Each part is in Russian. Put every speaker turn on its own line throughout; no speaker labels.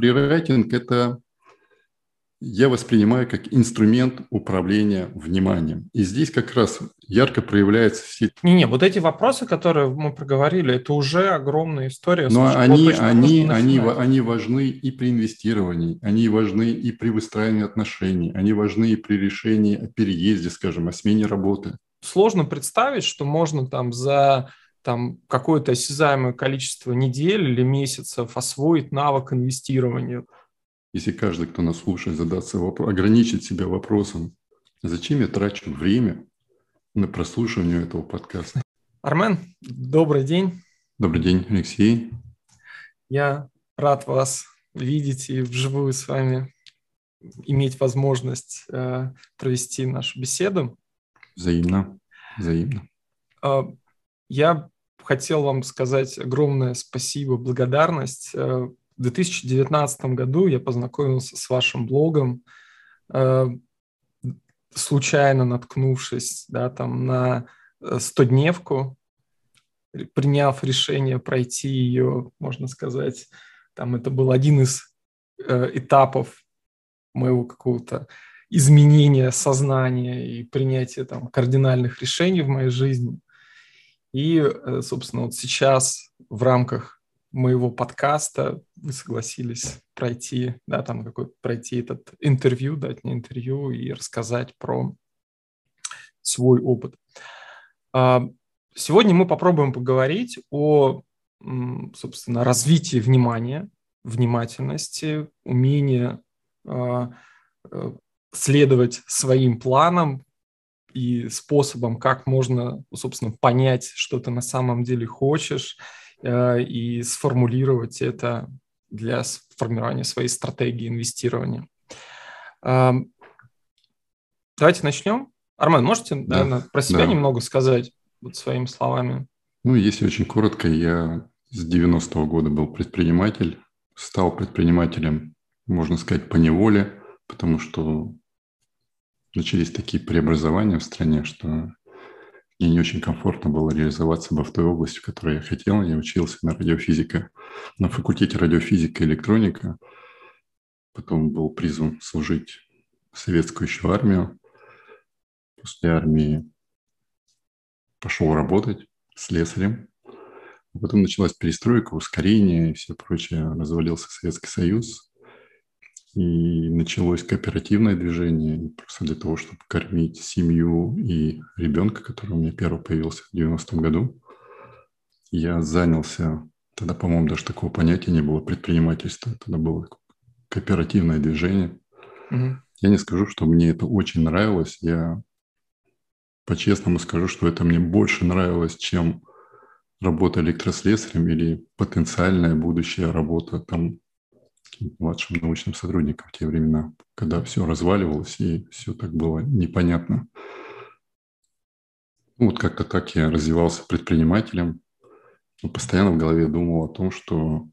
Рерайтинг – это я воспринимаю как инструмент управления вниманием. И здесь как раз ярко проявляется все...
Не-не, вот эти вопросы, которые мы проговорили, это уже огромная история.
Но они, они, они, они важны и при инвестировании, они важны и при выстраивании отношений, они важны и при решении о переезде, скажем, о смене работы.
Сложно представить, что можно там за там какое-то осязаемое количество недель или месяцев освоить навык инвестирования.
Если каждый, кто нас слушает, задаться вопрос, ограничить себя вопросом, зачем я трачу время на прослушивание этого подкаста?
Армен, добрый день.
Добрый день, Алексей.
Я рад вас видеть и вживую с вами иметь возможность э, провести нашу беседу.
Взаимно, взаимно.
Э, я хотел вам сказать огромное спасибо, благодарность. Э, в 2019 году я познакомился с вашим блогом, э, случайно наткнувшись да, там, на 100-дневку, э, приняв решение пройти ее, можно сказать, там это был один из этапов моего какого-то изменения сознания и принятия там кардинальных решений в моей жизни. И, э, собственно, вот сейчас в рамках моего подкаста вы согласились пройти, да, там какой пройти этот интервью, дать мне интервью и рассказать про свой опыт. А, сегодня мы попробуем поговорить о, собственно, развитии внимания, внимательности, умении а, э, следовать своим планам, и способом, как можно, собственно, понять, что ты на самом деле хочешь, э, и сформулировать это для формирования своей стратегии инвестирования. Эм, давайте начнем. Армен, можете, да, наверное, про себя да. немного сказать вот своими словами?
Ну, если очень коротко, я с 90-го года был предприниматель, стал предпринимателем, можно сказать, по неволе, потому что начались такие преобразования в стране, что мне не очень комфортно было реализоваться бы в той области, в которой я хотел. Я учился на радиофизика, на факультете радиофизика и электроника. Потом был призван служить в советскую еще армию. После армии пошел работать слесарем. Потом началась перестройка, ускорение и все прочее. Развалился Советский Союз. И началось кооперативное движение просто для того, чтобы кормить семью и ребенка, который у меня первый появился в 90-м году. Я занялся, тогда, по-моему, даже такого понятия не было, предпринимательства. Тогда было кооперативное движение. Угу. Я не скажу, что мне это очень нравилось. Я по-честному скажу, что это мне больше нравилось, чем работа электрослесарем или потенциальная будущая работа там младшим научным сотрудником в те времена, когда все разваливалось и все так было непонятно. Вот как-то так я развивался предпринимателем. Постоянно в голове думал о том, что,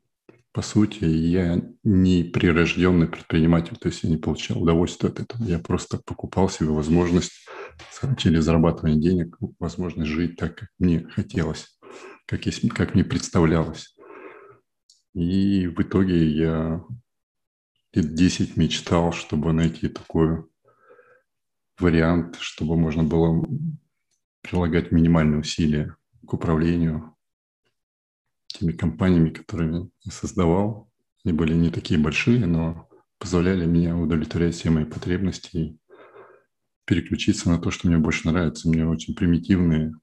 по сути, я не прирожденный предприниматель, то есть я не получал удовольствия от этого. Я просто покупал себе возможность через зарабатывание денег, возможность жить так, как мне хотелось, как, есть, как мне представлялось. И в итоге я лет 10 мечтал, чтобы найти такой вариант, чтобы можно было прилагать минимальные усилия к управлению теми компаниями, которые я создавал. Они были не такие большие, но позволяли мне удовлетворять все мои потребности и переключиться на то, что мне больше нравится. Мне очень примитивные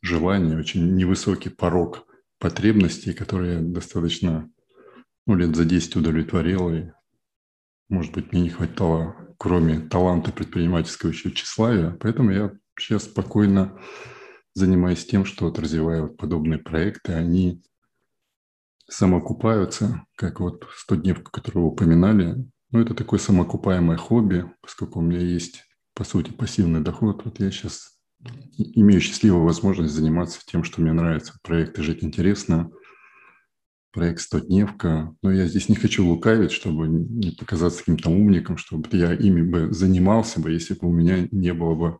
желания, очень невысокий порог потребностей, которые достаточно ну, лет за 10 удовлетворил. И, может быть, мне не хватало, кроме таланта предпринимательского, еще тщеславия. Поэтому я сейчас спокойно занимаюсь тем, что вот развиваю вот подобные проекты. Они самоокупаются, как вот 100 дневку, которую вы упоминали. Ну, это такое самоокупаемое хобби, поскольку у меня есть, по сути, пассивный доход. Вот я сейчас имею счастливую возможность заниматься тем, что мне нравится. Проекты «Жить интересно», проект «Стодневка». Но я здесь не хочу лукавить, чтобы не показаться каким-то умником, чтобы я ими бы занимался бы, если бы у меня не было бы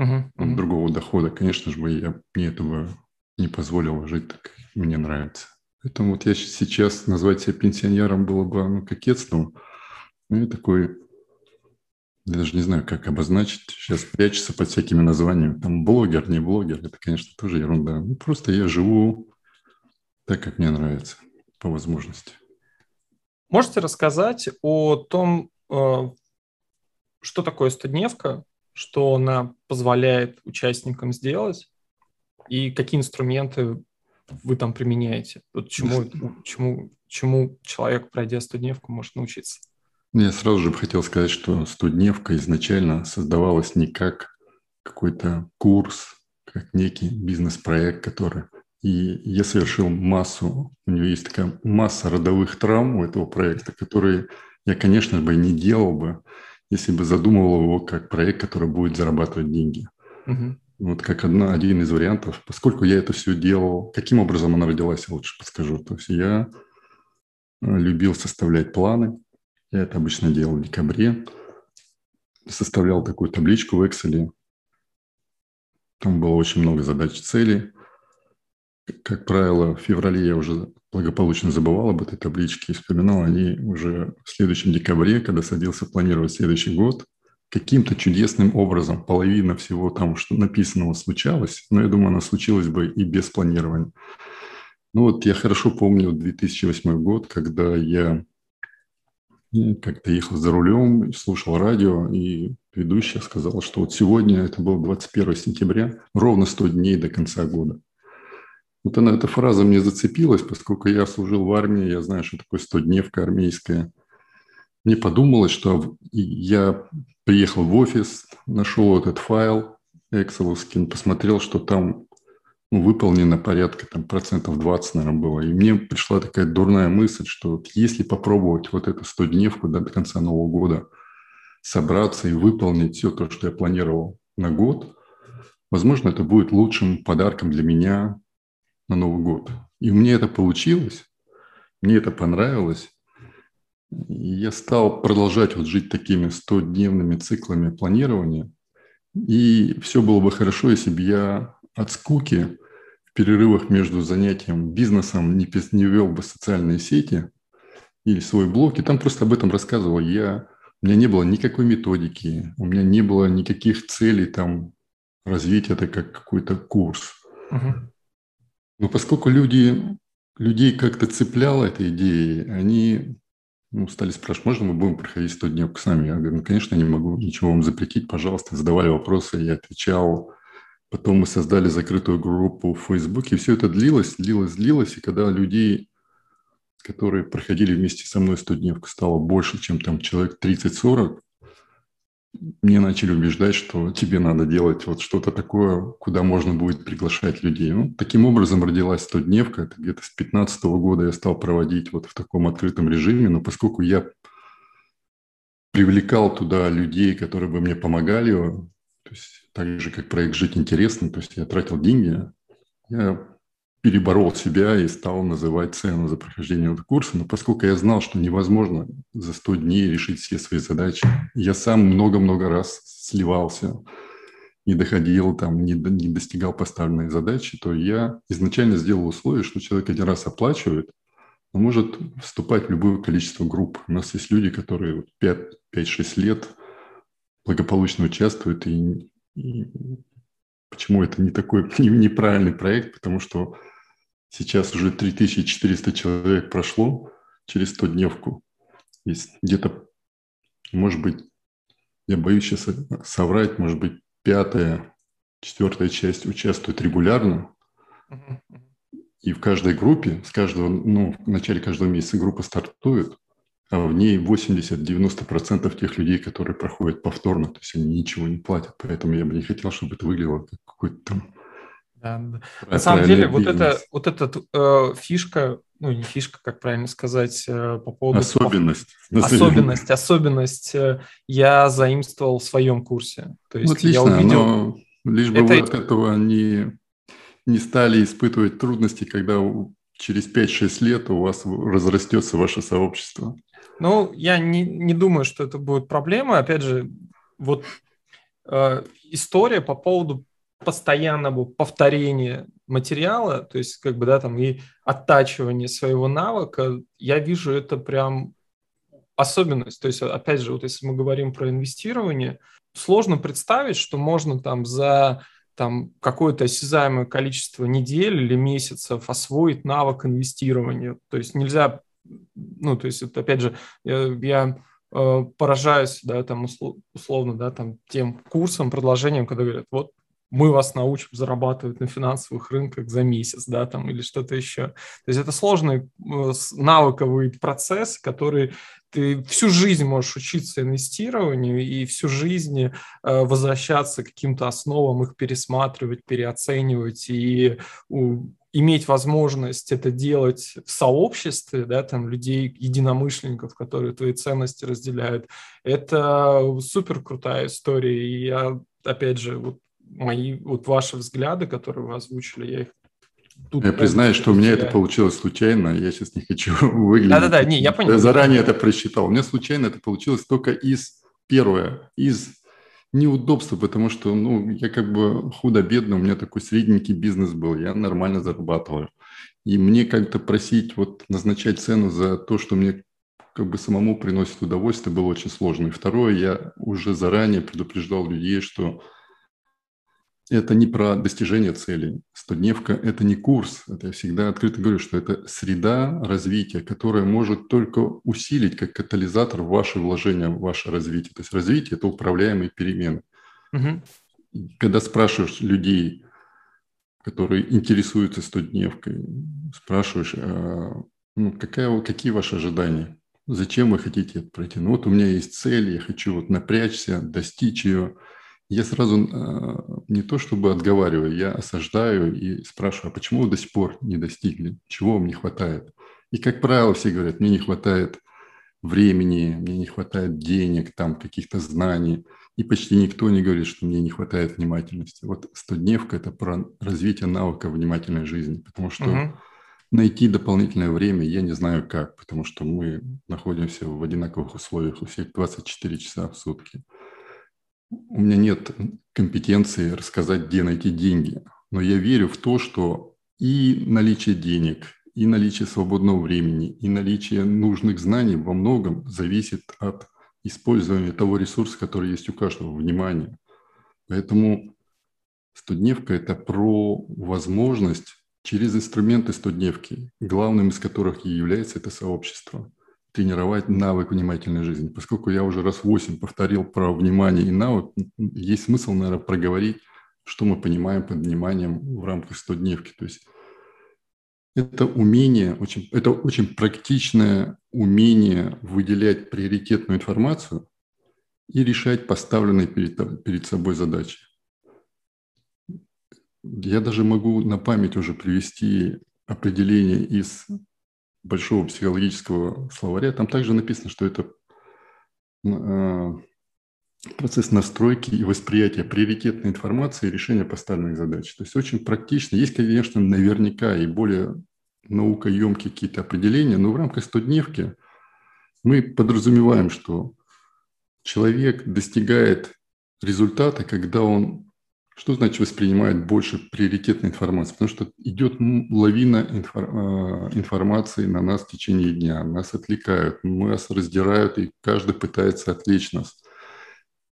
uh-huh, uh-huh. другого дохода. Конечно же, я, мне этого не позволило жить так, как мне нравится. Поэтому вот я сейчас назвать себя пенсионером было бы ну, кокетством. Ну, я такой, я даже не знаю, как обозначить. Сейчас прячется под всякими названиями. Там блогер, не блогер. Это, конечно, тоже ерунда. Ну, просто я живу так, как мне нравится, по возможности.
Можете рассказать о том, э, что такое стодневка, что она позволяет участникам сделать, и какие инструменты вы там применяете? Вот чему, чему, чему человек, пройдя студневку, может научиться?
Я сразу же хотел сказать, что студневка изначально создавалась не как какой-то курс, как некий бизнес-проект, который... И я совершил массу, у него есть такая масса родовых травм у этого проекта, которые я, конечно бы, не делал бы, если бы задумывал его как проект, который будет зарабатывать деньги. Угу. Вот как одна, один из вариантов, поскольку я это все делал, каким образом она родилась, я лучше подскажу. То есть я э, любил составлять планы, я это обычно делал в декабре, составлял такую табличку в Excel, там было очень много задач, целей. Как правило, в феврале я уже благополучно забывал об этой табличке и вспоминал о ней уже в следующем декабре, когда садился планировать следующий год – каким-то чудесным образом половина всего там, что написанного, случалось, но я думаю, она случилась бы и без планирования. Ну вот я хорошо помню 2008 год, когда я как-то ехал за рулем, слушал радио, и ведущая сказала, что вот сегодня, это было 21 сентября, ровно 100 дней до конца года. Вот она, эта фраза мне зацепилась, поскольку я служил в армии, я знаю, что такое 100-дневка армейская. Мне подумалось, что я приехал в офис, нашел этот файл Excel, посмотрел, что там ну, выполнено порядка там, процентов 20, наверное, было. И мне пришла такая дурная мысль, что если попробовать вот эту 100-дневку до конца Нового года собраться и выполнить все то, что я планировал на год, возможно, это будет лучшим подарком для меня на Новый год. И меня это получилось, мне это понравилось, я стал продолжать вот жить такими 100-дневными циклами планирования. И все было бы хорошо, если бы я от скуки в перерывах между занятием бизнесом не, не вел бы социальные сети или свой блог, и там просто об этом рассказывал. Я, у меня не было никакой методики, у меня не было никаких целей там развить это как какой-то курс. Угу. Но поскольку люди, людей как-то цепляла эта идея, они ну, стали спрашивать, можно мы будем проходить 100 дней с нами? Я говорю, ну, конечно, не могу ничего вам запретить, пожалуйста. Задавали вопросы, я отвечал. Потом мы создали закрытую группу в Фейсбуке. Все это длилось, длилось, длилось. И когда людей, которые проходили вместе со мной 100 дневку, стало больше, чем там человек 30-40, мне начали убеждать, что тебе надо делать вот что-то такое, куда можно будет приглашать людей. Ну, таким образом родилась 100-дневка. Это где-то с 2015 года я стал проводить вот в таком открытом режиме. Но поскольку я привлекал туда людей, которые бы мне помогали, то есть так же, как проект «Жить интересно», то есть я тратил деньги, я переборол себя и стал называть цену за прохождение этого курса. Но поскольку я знал, что невозможно за 100 дней решить все свои задачи, я сам много-много раз сливался, не доходил, там, не, не достигал поставленной задачи, то я изначально сделал условие, что человек один раз оплачивает, он может вступать в любое количество групп. У нас есть люди, которые 5-6 лет благополучно участвуют, и, и почему это не такой неправильный проект, потому что Сейчас уже 3400 человек прошло через 100 дневку. Есть где-то, может быть, я боюсь сейчас соврать, может быть, пятая, четвертая часть участвует регулярно. И в каждой группе, с каждого, ну, в начале каждого месяца группа стартует, а в ней 80-90% тех людей, которые проходят повторно, то есть они ничего не платят. Поэтому я бы не хотел, чтобы это выглядело как какой-то там
да, да. На самом деле, вот эта вот эта э, фишка, ну не фишка, как правильно сказать, э, по поводу
особенность,
по... особенность, особенность, э, я заимствовал в своем курсе.
То есть Отлично, я увидел, но лишь бы это... вы от этого не не стали испытывать трудности, когда через 5-6 лет у вас разрастется ваше сообщество.
Ну, я не, не думаю, что это будет проблема. Опять же, вот э, история по поводу постоянного повторения материала, то есть как бы, да, там и оттачивания своего навыка, я вижу это прям особенность. То есть, опять же, вот если мы говорим про инвестирование, сложно представить, что можно там за там какое-то осязаемое количество недель или месяцев освоить навык инвестирования. То есть нельзя, ну, то есть это, опять же, я, я э, поражаюсь, да, там условно, да, там тем курсом, предложением, когда говорят, вот мы вас научим зарабатывать на финансовых рынках за месяц, да, там, или что-то еще. То есть это сложный э, навыковый процесс, который ты всю жизнь можешь учиться инвестированию и всю жизнь э, возвращаться к каким-то основам, их пересматривать, переоценивать и иметь возможность это делать в сообществе, да, там людей, единомышленников, которые твои ценности разделяют, это супер крутая история. И я, опять же, вот мои, вот ваши взгляды, которые вы озвучили, я их
Тут я признаюсь, что у меня это получилось случайно. Я сейчас не хочу выглядеть.
Да-да-да, не, я понял. Я
заранее это просчитал. У меня случайно это получилось только из первое, из неудобства, потому что, ну, я как бы худо-бедно, у меня такой средненький бизнес был, я нормально зарабатываю. И мне как-то просить вот назначать цену за то, что мне как бы самому приносит удовольствие, было очень сложно. И второе, я уже заранее предупреждал людей, что это не про достижение целей. Стодневка – это не курс. Это я всегда открыто говорю, что это среда развития, которая может только усилить как катализатор ваши вложения ваше развитие. То есть развитие – это управляемые перемены. Угу. Когда спрашиваешь людей, которые интересуются стодневкой, спрашиваешь, а, ну, какая, какие ваши ожидания? Зачем вы хотите это пройти? Ну вот у меня есть цель, я хочу вот напрячься, достичь ее – я сразу э, не то чтобы отговариваю, я осаждаю и спрашиваю, а почему вы до сих пор не достигли, чего вам не хватает? И, как правило, все говорят, мне не хватает времени, мне не хватает денег, там каких-то знаний. И почти никто не говорит, что мне не хватает внимательности. Вот 100-дневка – это про развитие навыка внимательной жизни, потому что угу. найти дополнительное время я не знаю как, потому что мы находимся в одинаковых условиях у всех 24 часа в сутки у меня нет компетенции рассказать, где найти деньги. Но я верю в то, что и наличие денег, и наличие свободного времени, и наличие нужных знаний во многом зависит от использования того ресурса, который есть у каждого, внимания. Поэтому студневка – это про возможность через инструменты студневки, главным из которых и является это сообщество тренировать навык внимательной жизни. Поскольку я уже раз восемь повторил про внимание и навык, есть смысл, наверное, проговорить, что мы понимаем под вниманием в рамках 100-дневки. То есть это умение, очень, это очень практичное умение выделять приоритетную информацию и решать поставленные перед, перед собой задачи. Я даже могу на память уже привести определение из большого психологического словаря, там также написано, что это э, процесс настройки и восприятия приоритетной информации и решения поставленных задач. То есть очень практично. Есть, конечно, наверняка и более наукоемкие какие-то определения, но в рамках 100-дневки мы подразумеваем, что человек достигает результата, когда он что значит воспринимает больше приоритетной информации? Потому что идет лавина а, информации на нас в течение дня. Нас отвлекают, нас раздирают, и каждый пытается отвлечь нас.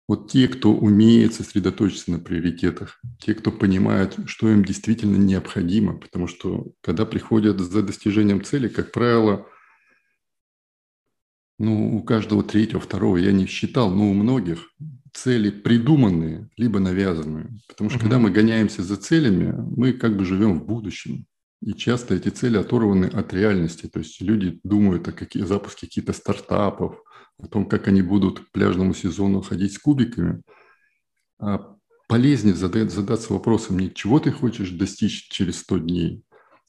Вот те, кто умеет сосредоточиться на приоритетах, те, кто понимает, что им действительно необходимо, потому что когда приходят за достижением цели, как правило, ну, у каждого третьего, второго я не считал, но у многих цели придуманные, либо навязанные. Потому что угу. когда мы гоняемся за целями, мы как бы живем в будущем. И часто эти цели оторваны от реальности. То есть люди думают о каких, запуске каких-то стартапов, о том, как они будут к пляжному сезону ходить с кубиками. А полезнее задать, задаться вопросом не чего ты хочешь достичь через 100 дней,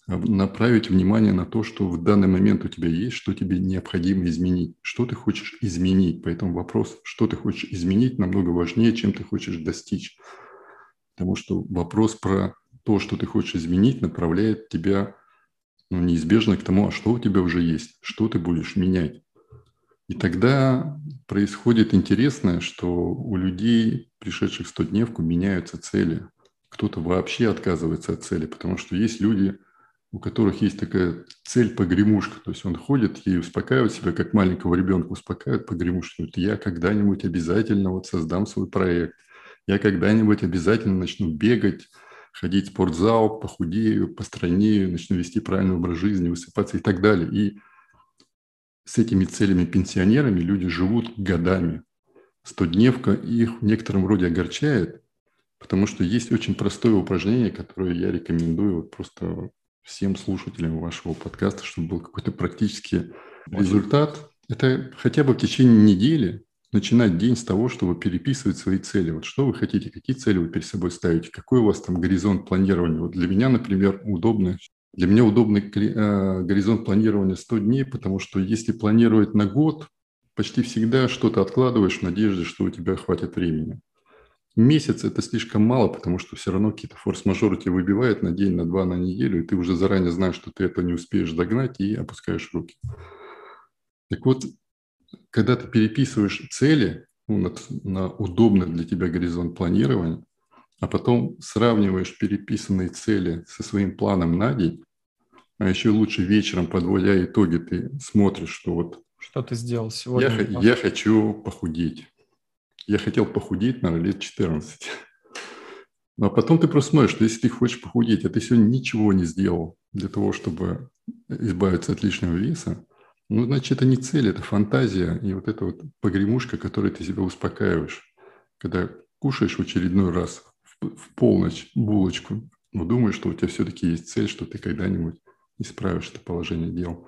направить внимание на то, что в данный момент у тебя есть, что тебе необходимо изменить, что ты хочешь изменить. Поэтому вопрос, что ты хочешь изменить, намного важнее, чем ты хочешь достичь. Потому что вопрос про то, что ты хочешь изменить, направляет тебя ну, неизбежно к тому, а что у тебя уже есть, что ты будешь менять. И тогда происходит интересное, что у людей, пришедших в 100-дневку, меняются цели – кто-то вообще отказывается от цели, потому что есть люди, у которых есть такая цель погремушка, то есть он ходит и успокаивает себя, как маленького ребенка успокаивает погремушку. Я когда-нибудь обязательно вот создам свой проект, я когда-нибудь обязательно начну бегать, ходить в спортзал, похудею, постранею, начну вести правильный образ жизни, высыпаться и так далее. И с этими целями пенсионерами люди живут годами. Стодневка их в некотором роде огорчает, потому что есть очень простое упражнение, которое я рекомендую вот просто всем слушателям вашего подкаста, чтобы был какой-то практический результат. Это хотя бы в течение недели начинать день с того, чтобы переписывать свои цели. Вот что вы хотите, какие цели вы перед собой ставите, какой у вас там горизонт планирования. Вот для меня, например, удобно, для меня удобный э, горизонт планирования 100 дней, потому что если планировать на год, почти всегда что-то откладываешь в надежде, что у тебя хватит времени. Месяц – это слишком мало, потому что все равно какие-то форс-мажоры тебя выбивают на день, на два, на неделю, и ты уже заранее знаешь, что ты это не успеешь догнать, и опускаешь руки. Так вот, когда ты переписываешь цели ну, на, на удобный для тебя горизонт планирования, а потом сравниваешь переписанные цели со своим планом на день, а еще лучше вечером, подводя итоги, ты смотришь, что вот...
Что ты сделал сегодня?
Я, я хочу похудеть. Я хотел похудеть, наверное, лет 14. Ну, а потом ты просто смотришь, что если ты хочешь похудеть, а ты сегодня ничего не сделал для того, чтобы избавиться от лишнего веса, ну, значит, это не цель, это фантазия. И вот эта вот погремушка, которой ты себя успокаиваешь, когда кушаешь в очередной раз в, полночь булочку, но думаешь, что у тебя все-таки есть цель, что ты когда-нибудь исправишь это положение дел.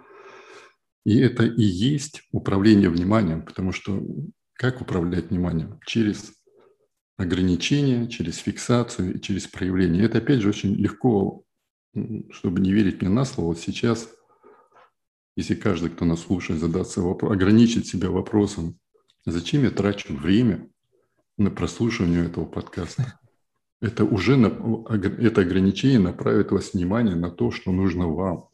И это и есть управление вниманием, потому что как управлять вниманием? Через ограничения, через фиксацию и через проявление. Это, опять же, очень легко, чтобы не верить мне на слово, вот сейчас – если каждый, кто нас слушает, задаться вопрос, ограничить себя вопросом, зачем я трачу время на прослушивание этого подкаста? Это уже это ограничение направит вас внимание на то, что нужно вам.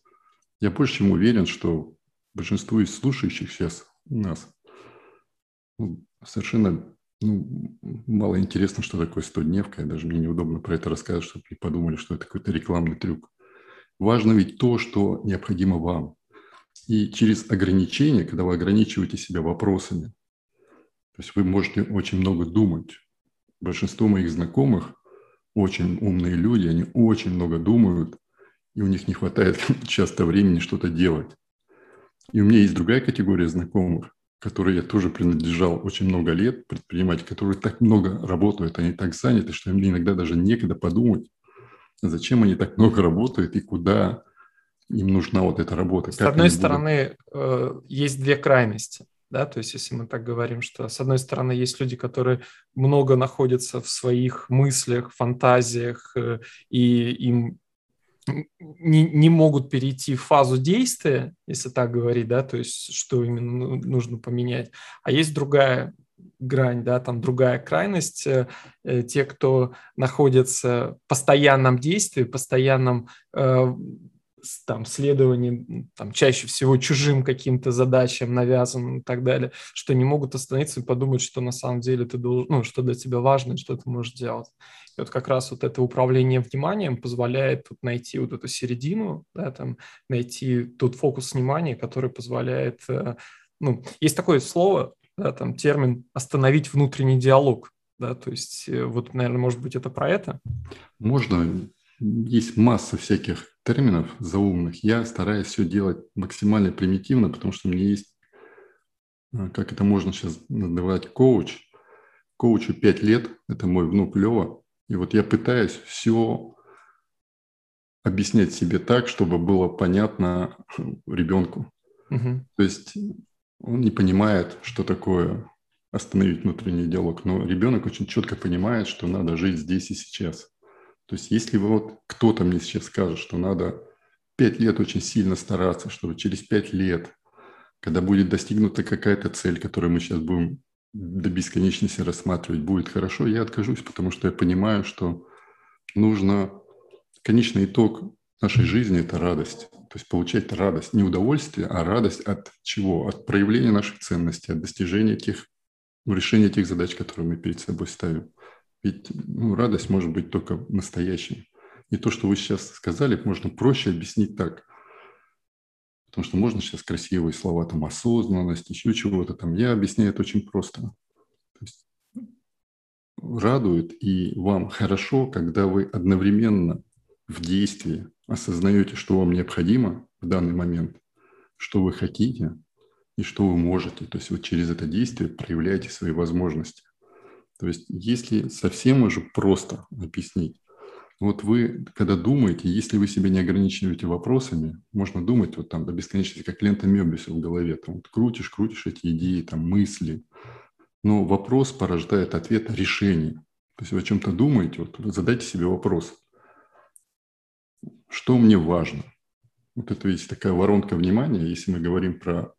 Я больше чем уверен, что большинству из слушающих сейчас нас совершенно ну, мало интересно, что такое 100-дневка. Даже мне неудобно про это рассказывать, чтобы не подумали, что это какой-то рекламный трюк. Важно ведь то, что необходимо вам. И через ограничения, когда вы ограничиваете себя вопросами, то есть вы можете очень много думать. Большинство моих знакомых, очень умные люди, они очень много думают, и у них не хватает часто времени что-то делать. И у меня есть другая категория знакомых, которой я тоже принадлежал очень много лет, предприниматели, которые так много работают, они так заняты, что им иногда даже некогда подумать, зачем они так много работают и куда им нужна вот эта работа.
С одной стороны, будут... Э, есть две крайности. Да, то есть, если мы так говорим, что с одной стороны есть люди, которые много находятся в своих мыслях, фантазиях, э, и им не, не могут перейти в фазу действия, если так говорить, да, то есть что именно ну, нужно поменять. А есть другая грань, да, там другая крайность, э, те, кто находится в постоянном действии, постоянном э, там, следовании там, чаще всего чужим каким-то задачам, навязанным и так далее, что не могут остановиться и подумать, что на самом деле ты должен, ну, что для тебя важно, что ты можешь делать. И вот как раз вот это управление вниманием позволяет вот найти вот эту середину, да, там, найти тот фокус внимания, который позволяет, э, ну, есть такое слово, да, там, термин «остановить внутренний диалог», да, то есть э, вот, наверное, может быть, это про это?
Можно. Есть масса всяких терминов заумных, я стараюсь все делать максимально примитивно, потому что у меня есть, э, как это можно сейчас называть, коуч. Коучу 5 лет, это мой внук Лева. И вот я пытаюсь все объяснять себе так, чтобы было понятно ребенку. Угу. То есть он не понимает, что такое остановить внутренний диалог, но ребенок очень четко понимает, что надо жить здесь и сейчас. То есть если вот кто-то мне сейчас скажет, что надо пять лет очень сильно стараться, чтобы через пять лет, когда будет достигнута какая-то цель, которую мы сейчас будем до бесконечности рассматривать, будет хорошо, я откажусь, потому что я понимаю, что нужно... Конечный итог нашей жизни – это радость. То есть получать радость, не удовольствие, а радость от чего? От проявления наших ценностей, от достижения тех, решения тех задач, которые мы перед собой ставим. Ведь ну, радость может быть только настоящей. И то, что вы сейчас сказали, можно проще объяснить так. Потому что можно сейчас красивые слова, там, осознанность, еще чего-то там. Я объясняю это очень просто. То есть радует и вам хорошо, когда вы одновременно в действии осознаете, что вам необходимо в данный момент, что вы хотите и что вы можете. То есть вот через это действие проявляете свои возможности. То есть если совсем уже просто объяснить, вот вы, когда думаете, если вы себя не ограничиваете вопросами, можно думать вот там до бесконечности, как лента Мебиуса в голове. Там вот крутишь, крутишь эти идеи, там мысли. Но вопрос порождает ответ решение. То есть вы о чем-то думаете, вот задайте себе вопрос. Что мне важно? Вот это есть такая воронка внимания, если мы говорим про,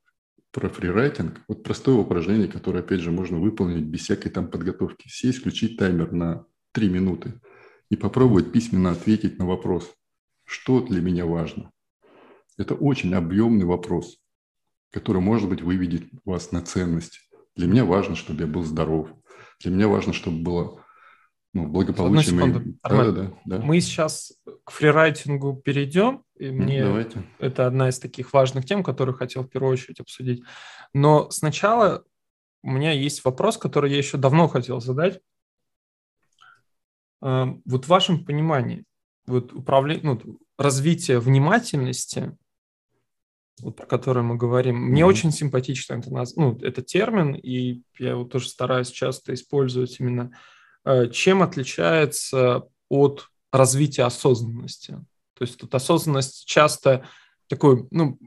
про фрирайтинг. Вот простое упражнение, которое, опять же, можно выполнить без всякой там подготовки. Сесть, включить таймер на 3 минуты – и попробовать письменно ответить на вопрос, что для меня важно. Это очень объемный вопрос, который, может быть, выведет вас на ценность. Для меня важно, чтобы я был здоров. Для меня важно, чтобы было ну, благополучие.
Моей... Да, да, да. Мы сейчас к фрирайтингу перейдем. И мне Давайте. Это одна из таких важных тем, которую хотел в первую очередь обсудить. Но сначала у меня есть вопрос, который я еще давно хотел задать. Эм, вот в вашем понимании, вот управление, ну, развитие внимательности, вот, про который мы говорим, mm-hmm. мне очень симпатично это, ну, это термин, и я его тоже стараюсь часто использовать именно. Э, чем отличается от развития осознанности? То есть тут осознанность часто такой, ну,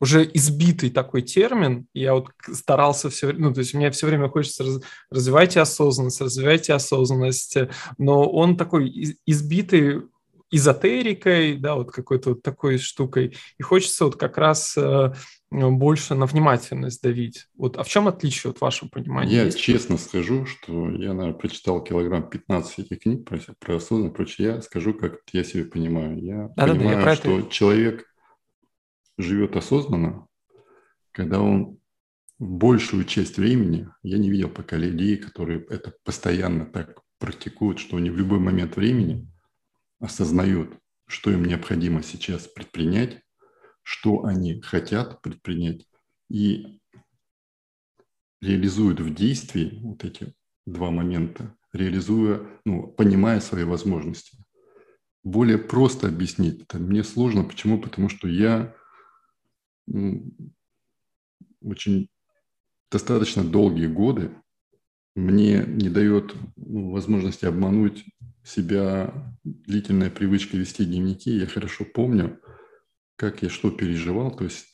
уже избитый такой термин. Я вот старался все время, ну, то есть мне все время хочется раз, развивайте осознанность, развивайте осознанность, но он такой избитый эзотерикой, да, вот какой-то вот такой штукой, и хочется вот как раз э, больше на внимательность давить. Вот, а в чем отличие от вашего понимания?
Я есть? честно скажу, что я, наверное, прочитал килограмм 15 этих книг про, про осознанность, прочее. Я скажу, как я себе понимаю. Я да, понимаю, да, да, я что это... человек живет осознанно, когда он большую часть времени, я не видел пока людей, которые это постоянно так практикуют, что они в любой момент времени осознают, что им необходимо сейчас предпринять, что они хотят предпринять, и реализуют в действии вот эти два момента, реализуя, ну, понимая свои возможности. Более просто объяснить это мне сложно. Почему? Потому что я очень достаточно долгие годы мне не дает ну, возможности обмануть себя длительная привычка вести дневники. Я хорошо помню, как я что переживал. То есть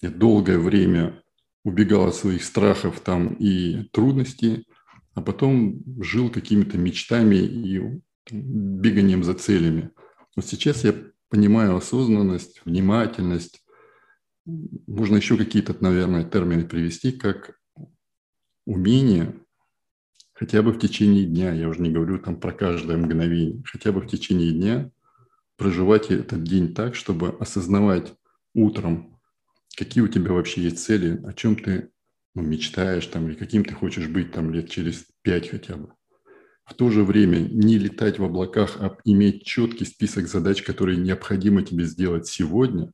я долгое время убегал от своих страхов там и трудностей, а потом жил какими-то мечтами и беганием за целями. Вот сейчас я понимаю осознанность, внимательность, можно еще какие-то, наверное, термины привести, как умение хотя бы в течение дня, я уже не говорю там про каждое мгновение, хотя бы в течение дня проживать этот день так, чтобы осознавать утром, какие у тебя вообще есть цели, о чем ты ну, мечтаешь там, или каким ты хочешь быть там лет через пять хотя бы. В то же время не летать в облаках, а иметь четкий список задач, которые необходимо тебе сделать сегодня,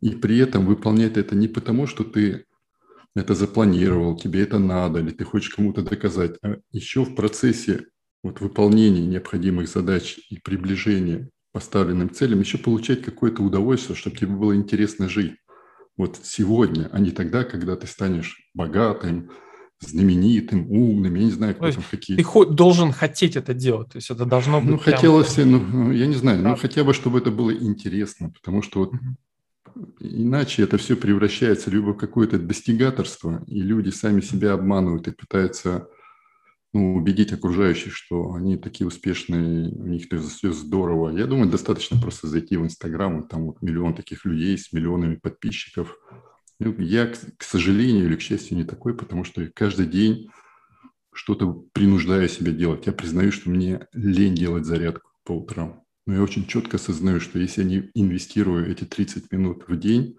и при этом выполнять это не потому, что ты это запланировал, тебе это надо, или ты хочешь кому-то доказать, а еще в процессе вот выполнения необходимых задач и приближения поставленным целям еще получать какое-то удовольствие, чтобы тебе было интересно жить. Вот сегодня, а не тогда, когда ты станешь богатым, знаменитым, умным, я не знаю, кто там какие.
Ты должен хотеть это делать, то есть это должно быть.
Ну, прям... хотелось, ну, я не знаю, да. ну, хотя бы, чтобы это было интересно, потому что вот Иначе это все превращается либо в какое-то достигаторство, и люди сами себя обманывают и пытаются ну, убедить окружающих, что они такие успешные, у них все здорово. Я думаю, достаточно просто зайти в Инстаграм, там вот миллион таких людей с миллионами подписчиков. Ну, я, к сожалению или к счастью, не такой, потому что каждый день что-то принуждаю себя делать. Я признаю, что мне лень делать зарядку по утрам. Но я очень четко осознаю, что если я не инвестирую эти 30 минут в день,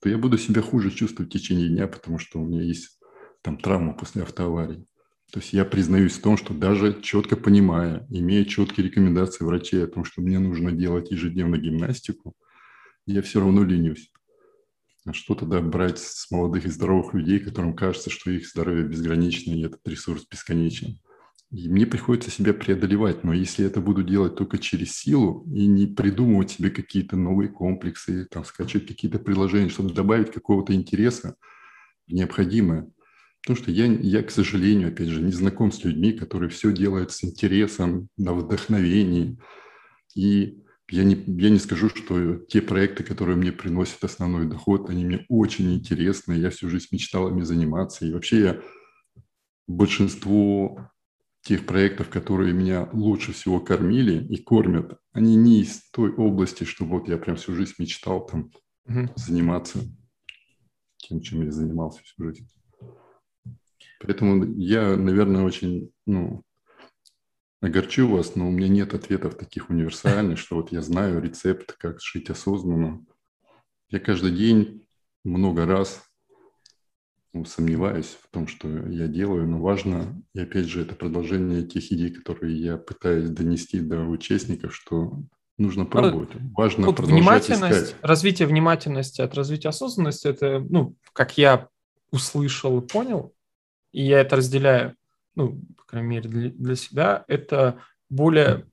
то я буду себя хуже чувствовать в течение дня, потому что у меня есть там травма после автоаварии. То есть я признаюсь в том, что даже четко понимая, имея четкие рекомендации врачей о том, что мне нужно делать ежедневно гимнастику, я все равно ленюсь. А что тогда брать с молодых и здоровых людей, которым кажется, что их здоровье безгранично и этот ресурс бесконечен? И мне приходится себя преодолевать, но если это буду делать только через силу и не придумывать себе какие-то новые комплексы, там, скачать какие-то приложения, чтобы добавить какого-то интереса необходимое. Потому что я, я, к сожалению, опять же, не знаком с людьми, которые все делают с интересом, на вдохновении. И я не, я не скажу, что те проекты, которые мне приносят основной доход, они мне очень интересны. Я всю жизнь мечтал ими заниматься. И вообще я большинство тех проектов, которые меня лучше всего кормили и кормят, они не из той области, что вот я прям всю жизнь мечтал там угу. заниматься тем, чем я занимался всю жизнь. Поэтому я, наверное, очень, ну, огорчу вас, но у меня нет ответов таких универсальных, что вот я знаю рецепт, как шить осознанно. Я каждый день много раз ну, сомневаюсь в том, что я делаю, но важно, и опять же, это продолжение тех идей, которые я пытаюсь донести до участников, что нужно пробовать. Важно
вот внимательность, искать. развитие внимательности от развития осознанности, это, ну, как я услышал и понял, и я это разделяю, ну, по крайней мере, для, для себя, это более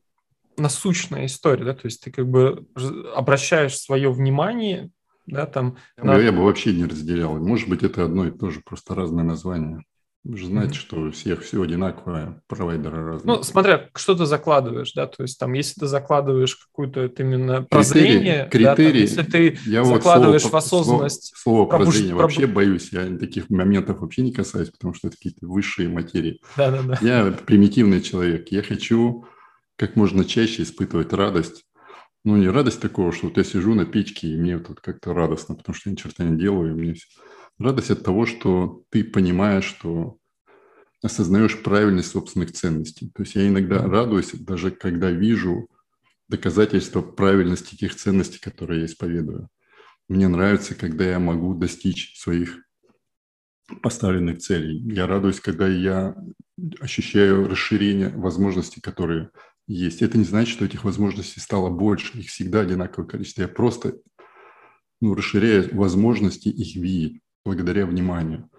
насущная история, да, то есть ты как бы обращаешь свое внимание да, там...
Я, на... я бы вообще не разделял. Может быть, это одно и то же, просто разное название. Вы же знаете, что у всех все одинаковое, провайдеры разные.
Ну, смотря, что ты закладываешь, да, то есть там, если ты закладываешь какую-то именно прозрение,
критерий, да, там,
если ты я закладываешь вот слово, в осознанность...
Слово, слово прозрение пробуж... вообще боюсь, я таких моментов вообще не касаюсь, потому что это какие-то высшие материи.
Да-да-да.
Я примитивный человек, я хочу как можно чаще испытывать радость ну, не радость такого, что вот я сижу на печке, и мне тут как-то радостно, потому что я ни черта не делаю, и мне все... Радость от того, что ты понимаешь, что осознаешь правильность собственных ценностей. То есть я иногда радуюсь, даже когда вижу доказательства правильности тех ценностей, которые я исповедую. Мне нравится, когда я могу достичь своих поставленных целей. Я радуюсь, когда я ощущаю расширение возможностей, которые есть. Это не значит, что этих возможностей стало больше. Их всегда одинаковое количество. Я просто ну, расширяю возможности их видеть благодаря вниманию.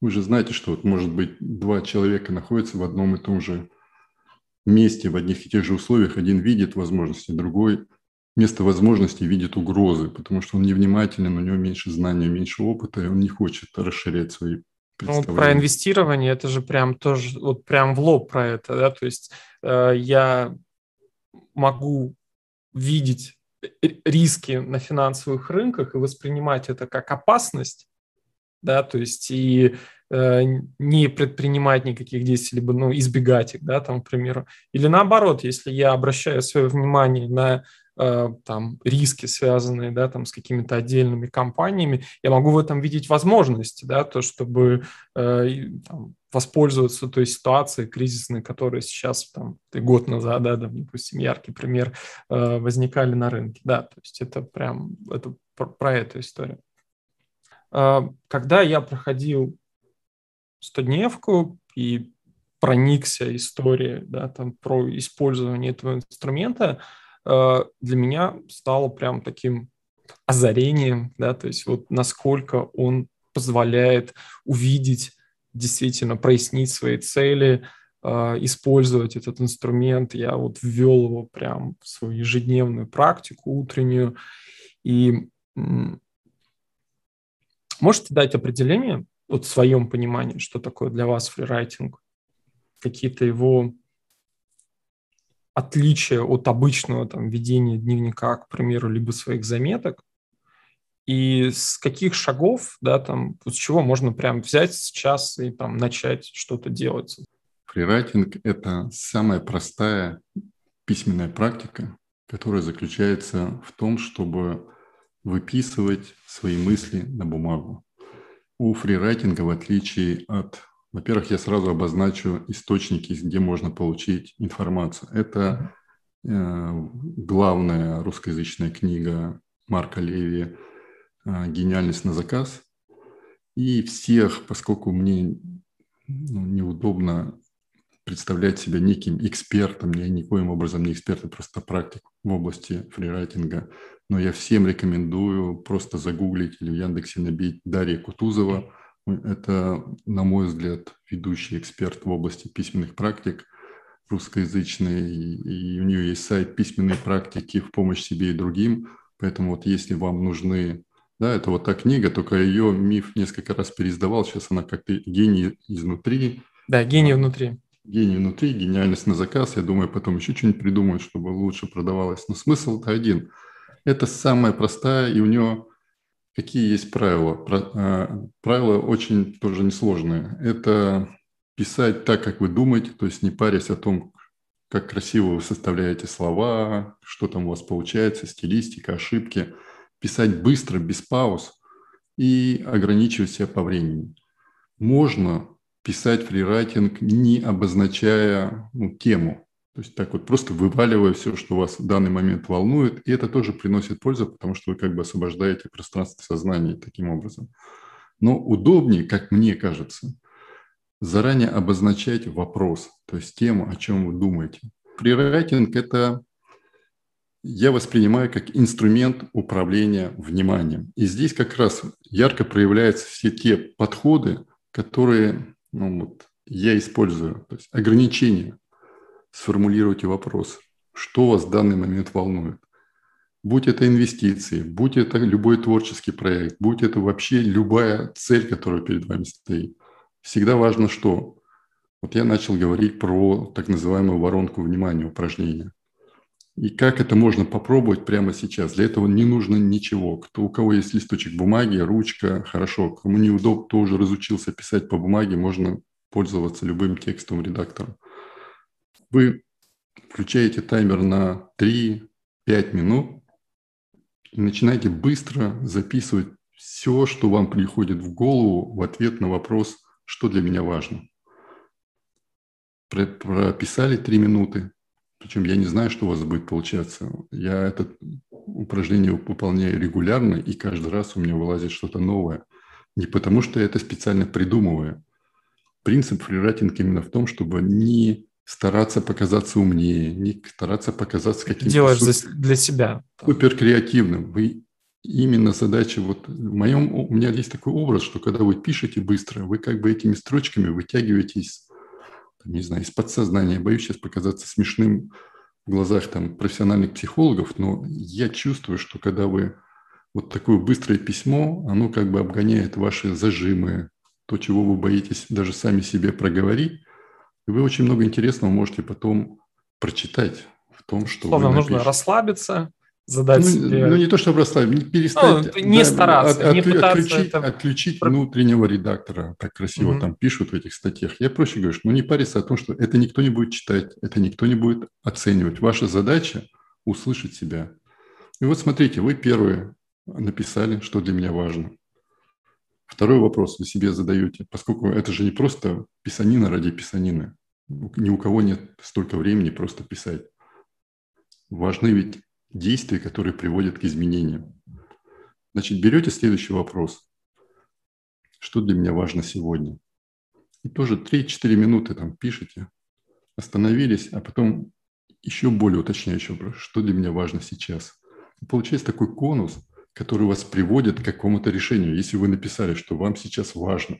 Вы же знаете, что вот, может быть два человека находятся в одном и том же месте, в одних и тех же условиях. Один видит возможности, другой вместо возможности видит угрозы, потому что он невнимателен, у него меньше знаний, меньше опыта, и он не хочет расширять свои
ну, про инвестирование это же прям тоже вот прям в лоб про это, да, то есть э, я могу видеть риски на финансовых рынках и воспринимать это как опасность, да, то есть и э, не предпринимать никаких действий, либо ну, избегать их, да, там, к примеру. Или наоборот, если я обращаю свое внимание на Э, там риски, связанные да, там, с какими-то отдельными компаниями, я могу в этом видеть возможности, да, то, чтобы э, там, воспользоваться той ситуацией кризисной, которая сейчас, там, год назад, да, там, допустим, яркий пример, э, возникали на рынке. Да, то есть это прям это про, про эту историю. Э, когда я проходил стодневку и проникся историей да, там, про использование этого инструмента, Э, для меня стало прям таким озарением, да, то есть вот насколько он позволяет увидеть, действительно прояснить свои цели, э, использовать этот инструмент. Я вот ввел его прям в свою ежедневную практику утреннюю. И можете дать определение, вот в своем понимании, что такое для вас фрирайтинг? Какие-то его отличие от обычного там, ведения дневника, к примеру, либо своих заметок, и с каких шагов, да, там, с чего можно прям взять сейчас и там начать что-то делать?
Фрирайтинг – это самая простая письменная практика, которая заключается в том, чтобы выписывать свои мысли на бумагу. У фрирайтинга, в отличие от во-первых, я сразу обозначу источники, где можно получить информацию. Это э, главная русскоязычная книга Марка Леви э, «Гениальность на заказ». И всех, поскольку мне ну, неудобно представлять себя неким экспертом. Я никоим образом не эксперт, а просто практик в области фрирайтинга. Но я всем рекомендую просто загуглить или в Яндексе набить Дарья Кутузова. Это, на мой взгляд, ведущий эксперт в области письменных практик русскоязычный, и у нее есть сайт «Письменные практики в помощь себе и другим». Поэтому вот если вам нужны да, это вот та книга, только ее миф несколько раз переиздавал. Сейчас она как-то гений изнутри.
Да, гений внутри.
Гений внутри, гениальность на заказ. Я думаю, потом еще что-нибудь придумают, чтобы лучше продавалось. Но смысл-то один. Это самая простая, и у нее какие есть правила. А, правила очень тоже несложные. Это писать так, как вы думаете, то есть не парясь о том, как красиво вы составляете слова, что там у вас получается, стилистика, ошибки – писать быстро, без пауз и ограничивать себя по времени. Можно писать фрирайтинг, не обозначая ну, тему. То есть так вот просто вываливая все, что вас в данный момент волнует, и это тоже приносит пользу, потому что вы как бы освобождаете пространство сознания таким образом. Но удобнее, как мне кажется, заранее обозначать вопрос, то есть тему, о чем вы думаете. Фрирайтинг – это я воспринимаю как инструмент управления вниманием. И здесь как раз ярко проявляются все те подходы, которые ну, вот, я использую. То есть ограничения. Сформулируйте вопрос, что вас в данный момент волнует. Будь это инвестиции, будь это любой творческий проект, будь это вообще любая цель, которая перед вами стоит. Всегда важно что? Вот я начал говорить про так называемую воронку внимания упражнения. И как это можно попробовать прямо сейчас? Для этого не нужно ничего. Кто, у кого есть листочек бумаги, ручка, хорошо. Кому неудобно, кто уже разучился писать по бумаге, можно пользоваться любым текстовым редактором. Вы включаете таймер на 3-5 минут и начинаете быстро записывать все, что вам приходит в голову в ответ на вопрос, что для меня важно. Прописали 3 минуты, причем я не знаю, что у вас будет получаться. Я это упражнение выполняю регулярно, и каждый раз у меня вылазит что-то новое. Не потому, что я это специально придумываю. Принцип фрирайтинга именно в том, чтобы не стараться показаться умнее, не стараться показаться каким-то...
Делаешь супер, для себя.
Супер креативным. Вы именно задача, вот в моем, у меня есть такой образ, что когда вы пишете быстро, вы как бы этими строчками вытягиваетесь не знаю, из подсознания. Боюсь сейчас показаться смешным в глазах там, профессиональных психологов, но я чувствую, что когда вы вот такое быстрое письмо, оно как бы обгоняет ваши зажимы, то, чего вы боитесь даже сами себе проговорить, и вы очень много интересного можете потом прочитать в том, что
Словно нужно расслабиться, задать ну, себе...
Ну, не то, чтобы расслабить, перестать...
Ну, не да, стараться, от, не пытаться
отключить, это... отключить внутреннего редактора, так красиво угу. там пишут в этих статьях. Я проще говорю, что ну, не париться о том, что это никто не будет читать, это никто не будет оценивать. Ваша задача – услышать себя. И вот смотрите, вы первые написали, что для меня важно. Второй вопрос вы себе задаете, поскольку это же не просто писанина ради писанины. Ни у кого нет столько времени просто писать. Важны ведь действия, которые приводят к изменениям. Значит, берете следующий вопрос. Что для меня важно сегодня? И тоже 3-4 минуты там пишете, остановились, а потом еще более уточняющий вопрос, что для меня важно сейчас. И получается такой конус, который вас приводит к какому-то решению. Если вы написали, что вам сейчас важно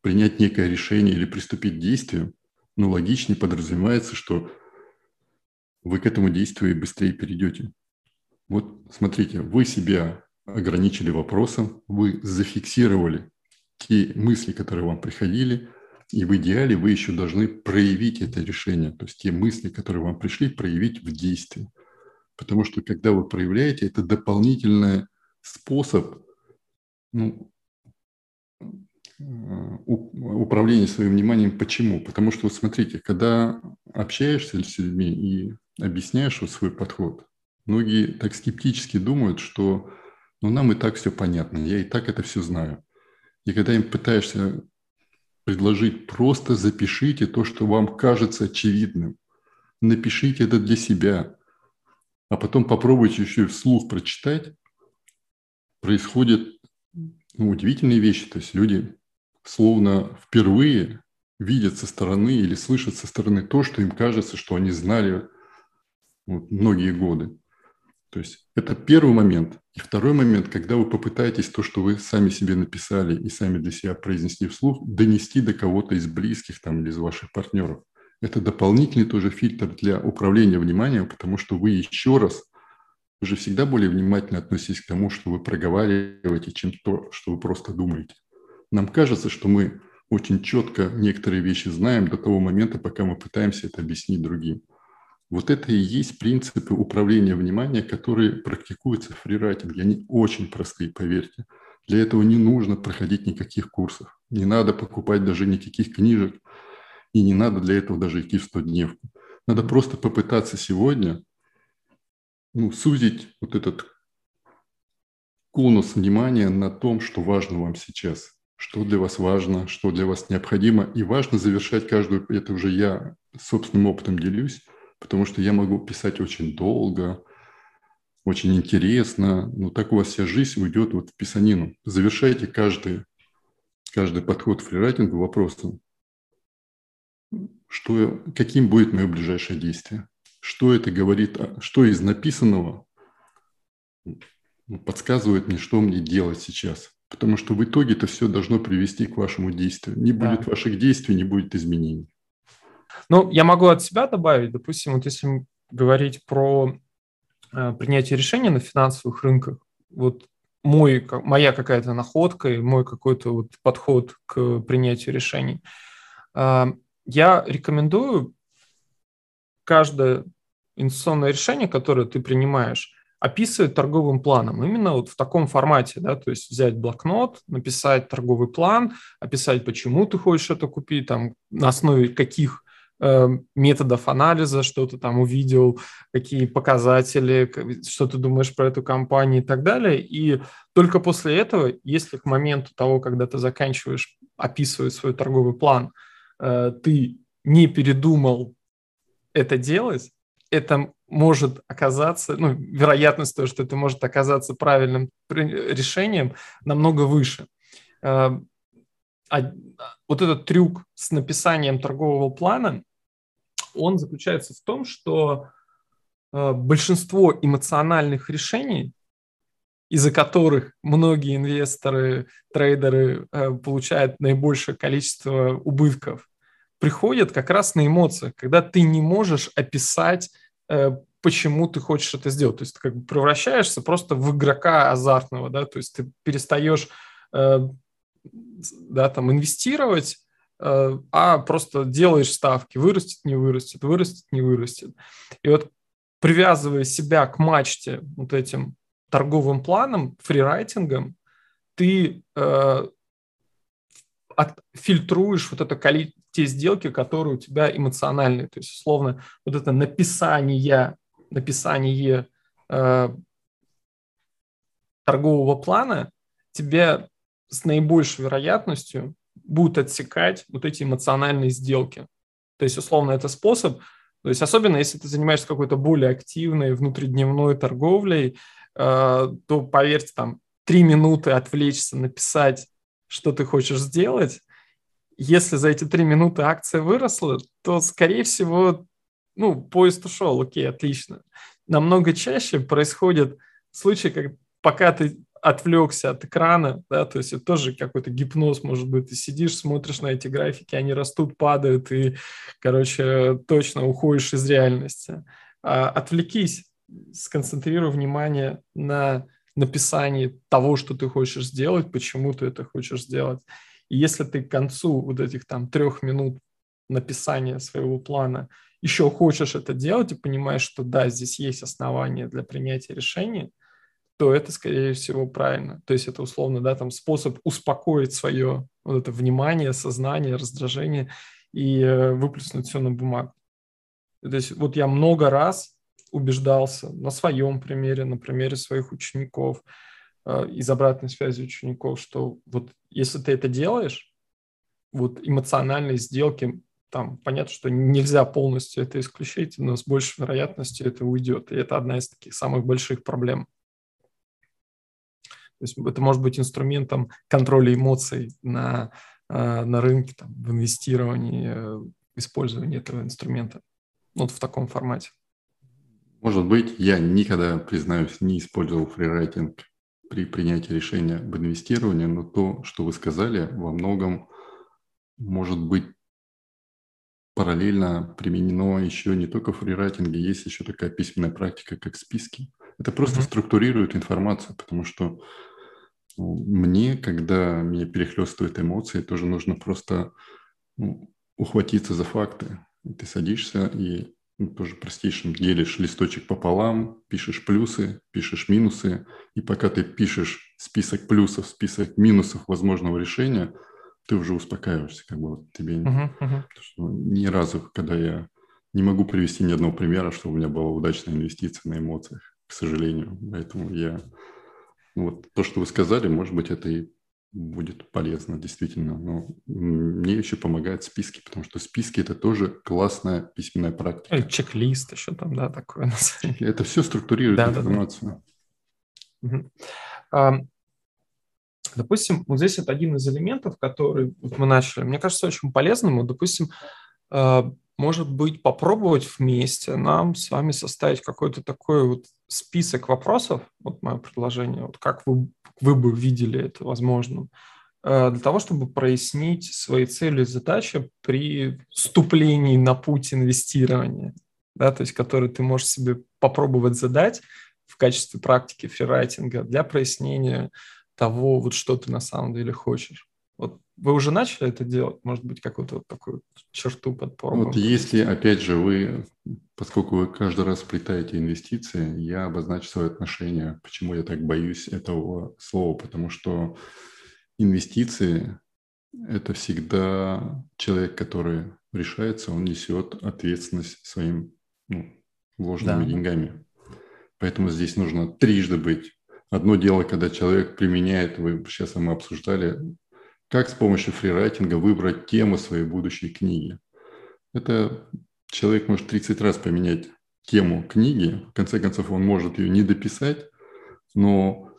принять некое решение или приступить к действию, ну, логичнее подразумевается, что вы к этому действию быстрее перейдете. Вот смотрите, вы себя ограничили вопросом, вы зафиксировали те мысли, которые вам приходили, и в идеале вы еще должны проявить это решение, то есть те мысли, которые вам пришли, проявить в действии. Потому что когда вы проявляете, это дополнительный способ ну, управления своим вниманием. Почему? Потому что, вот смотрите, когда общаешься с людьми и объясняешь вот свой подход, Многие так скептически думают, что ну, нам и так все понятно, я и так это все знаю. И когда им пытаешься предложить, просто запишите то, что вам кажется очевидным. Напишите это для себя, а потом попробуйте еще и вслух прочитать. Происходят ну, удивительные вещи. То есть люди словно впервые видят со стороны или слышат со стороны то, что им кажется, что они знали вот, многие годы. То есть это первый момент. И второй момент, когда вы попытаетесь то, что вы сами себе написали и сами для себя произнесли вслух, донести до кого-то из близких там, или из ваших партнеров. Это дополнительный тоже фильтр для управления вниманием, потому что вы еще раз уже всегда более внимательно относитесь к тому, что вы проговариваете, чем то, что вы просто думаете. Нам кажется, что мы очень четко некоторые вещи знаем до того момента, пока мы пытаемся это объяснить другим. Вот это и есть принципы управления вниманием, которые практикуются в фрирайтинге. Они очень простые, поверьте. Для этого не нужно проходить никаких курсов, не надо покупать даже никаких книжек, и не надо для этого даже идти в 100-дневку. Надо просто попытаться сегодня ну, сузить вот этот конус внимания на том, что важно вам сейчас, что для вас важно, что для вас необходимо. И важно завершать каждую, это уже я собственным опытом делюсь, потому что я могу писать очень долго, очень интересно, но так у вас вся жизнь уйдет вот в писанину. Завершайте каждый, каждый подход в фрирайтингу вопросом, что, каким будет мое ближайшее действие, что это говорит, что из написанного подсказывает мне, что мне делать сейчас. Потому что в итоге это все должно привести к вашему действию. Не будет да. ваших действий, не будет изменений.
Ну, я могу от себя добавить, допустим, вот если говорить про э, принятие решений на финансовых рынках, вот мой, моя какая-то находка и мой какой-то вот подход к принятию решений, э, я рекомендую каждое инвестиционное решение, которое ты принимаешь, описывать торговым планом. Именно вот в таком формате, да, то есть взять блокнот, написать торговый план, описать, почему ты хочешь это купить, там, на основе каких Э, методов анализа, что ты там увидел, какие показатели, что ты думаешь про эту компанию и так далее. И только после этого, если к моменту того, когда ты заканчиваешь описывать свой торговый план, э, ты не передумал это делать, это может оказаться, ну, вероятность того, что это может оказаться правильным решением, намного выше. Э, а вот этот трюк с написанием торгового плана, он заключается в том, что э, большинство эмоциональных решений, из-за которых многие инвесторы, трейдеры э, получают наибольшее количество убытков, приходят как раз на эмоциях, когда ты не можешь описать, почему ты хочешь это сделать. То есть ты как бы превращаешься просто в игрока азартного, да, то есть ты перестаешь да, там, инвестировать, э, а просто делаешь ставки, вырастет, не вырастет, вырастет, не вырастет. И вот привязывая себя к мачте вот этим торговым планом, фрирайтингом, ты э, от, фильтруешь вот это количество, те сделки, которые у тебя эмоциональные. То есть, условно, вот это написание, написание э, торгового плана тебе с наибольшей вероятностью будут отсекать вот эти эмоциональные сделки. То есть, условно, это способ, то есть особенно если ты занимаешься какой-то более активной внутридневной торговлей, э, то, поверьте, там, три минуты отвлечься, написать, что ты хочешь сделать, если за эти три минуты акция выросла, то, скорее всего, ну, поезд ушел, окей, отлично. Намного чаще происходит случай, как пока ты отвлекся от экрана, да, то есть это тоже какой-то гипноз, может быть, ты сидишь, смотришь на эти графики, они растут, падают, и, короче, точно уходишь из реальности. А, отвлекись, сконцентрируй внимание на написании того, что ты хочешь сделать, почему ты это хочешь сделать. И если ты к концу вот этих там трех минут написания своего плана еще хочешь это делать и понимаешь, что да, здесь есть основания для принятия решения – то это, скорее всего, правильно. То есть это условно, да, там способ успокоить свое вот это внимание, сознание, раздражение и э, выплеснуть все на бумагу. То есть вот я много раз убеждался на своем примере, на примере своих учеников, из обратной связи учеников, что вот если ты это делаешь, вот эмоциональные сделки, там понятно, что нельзя полностью это исключить, но с большей вероятностью это уйдет. И это одна из таких самых больших проблем то есть это может быть инструментом контроля эмоций на э, на рынке там, в инвестировании, э, использовании этого инструмента. Вот в таком формате.
Может быть, я никогда, признаюсь, не использовал фрирайтинг при принятии решения об инвестировании, но то, что вы сказали, во многом может быть параллельно применено еще не только в фрирайтинге, есть еще такая письменная практика, как списки. Это просто mm-hmm. структурирует информацию, потому что ну, мне, когда меня перехлестывают эмоции, тоже нужно просто ну, ухватиться за факты. Ты садишься и тоже простейшим делишь листочек пополам, пишешь плюсы, пишешь минусы, и пока ты пишешь список плюсов, список минусов возможного решения, ты уже успокаиваешься, как бы вот тебе uh-huh, uh-huh. ни разу, когда я не могу привести ни одного примера, что у меня была удачная инвестиция на эмоциях, к сожалению. Поэтому я вот то, что вы сказали, может быть, это и будет полезно, действительно. Но мне еще помогают списки, потому что списки – это тоже классная письменная практика.
Или чек-лист еще там, да, такое.
Это все структурирует да, информацию.
Да, да. Допустим, вот здесь это один из элементов, который мы начали. Мне кажется, очень полезным. Вот, допустим, а, может быть, попробовать вместе нам с вами составить какой-то такой вот список вопросов, вот мое предложение, вот как вы, вы бы видели это возможным, э, для того, чтобы прояснить свои цели и задачи при вступлении на путь инвестирования, да, то есть который ты можешь себе попробовать задать в качестве практики фрирайтинга для прояснения того, вот что ты на самом деле хочешь. Вот вы уже начали это делать? Может быть, какую-то вот такую черту под порогом?
Вот если, опять же, вы, поскольку вы каждый раз сплетаете инвестиции, я обозначу свое отношение, почему я так боюсь этого слова, потому что инвестиции – это всегда человек, который решается, он несет ответственность своим ну, вложенными да. деньгами. Поэтому здесь нужно трижды быть. Одно дело, когда человек применяет, вы сейчас мы обсуждали, как с помощью фрирайтинга выбрать тему своей будущей книги. Это человек может 30 раз поменять тему книги, в конце концов он может ее не дописать, но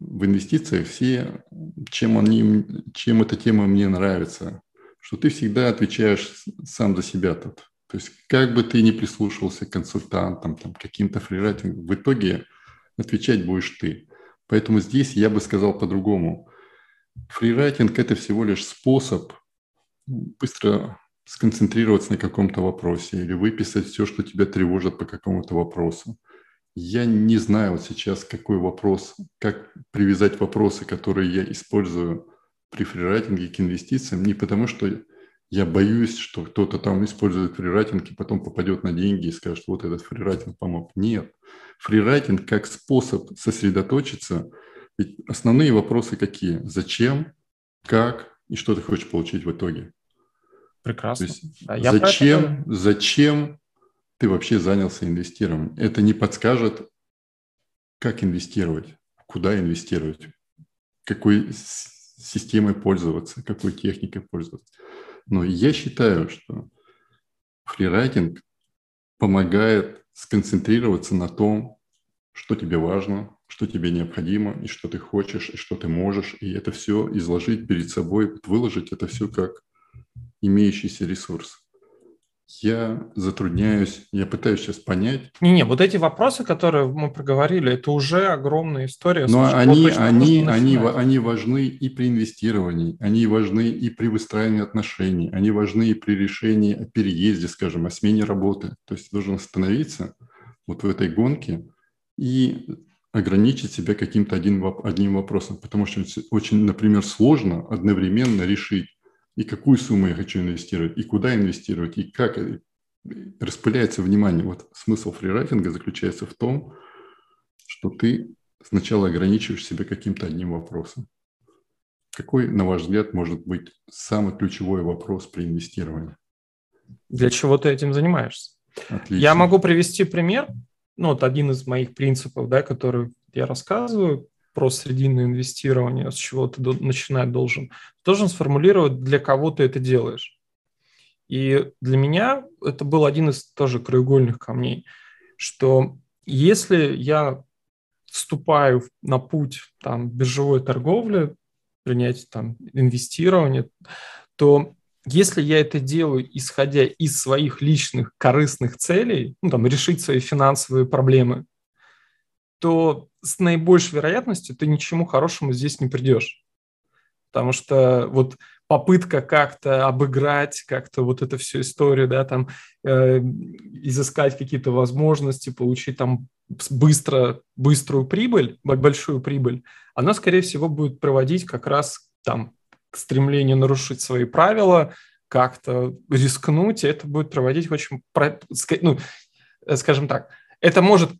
в инвестициях все, чем, они, чем эта тема мне нравится, что ты всегда отвечаешь сам за себя тут. То есть как бы ты ни прислушивался к консультантам, там, каким-то фрирайтингам, в итоге отвечать будешь ты. Поэтому здесь я бы сказал по-другому. Фрирайтинг – это всего лишь способ быстро сконцентрироваться на каком-то вопросе или выписать все, что тебя тревожит по какому-то вопросу. Я не знаю вот сейчас, какой вопрос, как привязать вопросы, которые я использую при фрирайтинге к инвестициям, не потому что я боюсь, что кто-то там использует фрирайтинг и потом попадет на деньги и скажет, вот этот фрирайтинг помог. Нет. Фрирайтинг как способ сосредоточиться – ведь основные вопросы какие? Зачем, как и что ты хочешь получить в итоге?
Прекрасно.
есть, а зачем, зачем ты вообще занялся инвестированием? Это не подскажет, как инвестировать, куда инвестировать, какой системой пользоваться, какой техникой пользоваться. Но я считаю, что фрирайтинг помогает сконцентрироваться на том, что тебе важно, что тебе необходимо, и что ты хочешь, и что ты можешь, и это все изложить перед собой, выложить это все как имеющийся ресурс. Я затрудняюсь, я пытаюсь сейчас понять.
Не-не, вот эти вопросы, которые мы проговорили, это уже огромная история.
Но они, они, они, они важны и при инвестировании, они важны и при выстраивании отношений, они важны и при решении о переезде, скажем, о смене работы. То есть должен остановиться вот в этой гонке и ограничить себя каким-то один, одним вопросом, потому что очень, например, сложно одновременно решить, и какую сумму я хочу инвестировать, и куда инвестировать, и как распыляется внимание. Вот смысл фрирайтинга заключается в том, что ты сначала ограничиваешь себя каким-то одним вопросом. Какой, на ваш взгляд, может быть самый ключевой вопрос при инвестировании?
Для чего ты этим занимаешься? Отлично. Я могу привести пример ну, вот один из моих принципов, да, который я рассказываю про срединное инвестирование, с чего ты начинать должен, должен сформулировать, для кого ты это делаешь. И для меня это был один из тоже краеугольных камней, что если я вступаю на путь там, биржевой торговли, принять там инвестирование, то если я это делаю, исходя из своих личных корыстных целей, ну, там, решить свои финансовые проблемы, то с наибольшей вероятностью ты ничему хорошему здесь не придешь. Потому что вот попытка как-то обыграть, как-то вот эту всю историю, да, там, э, изыскать какие-то возможности, получить там быстро, быструю прибыль, большую прибыль, она, скорее всего, будет проводить как раз там стремлению нарушить свои правила, как-то рискнуть, и это будет проводить очень, ну, э, скажем так, это может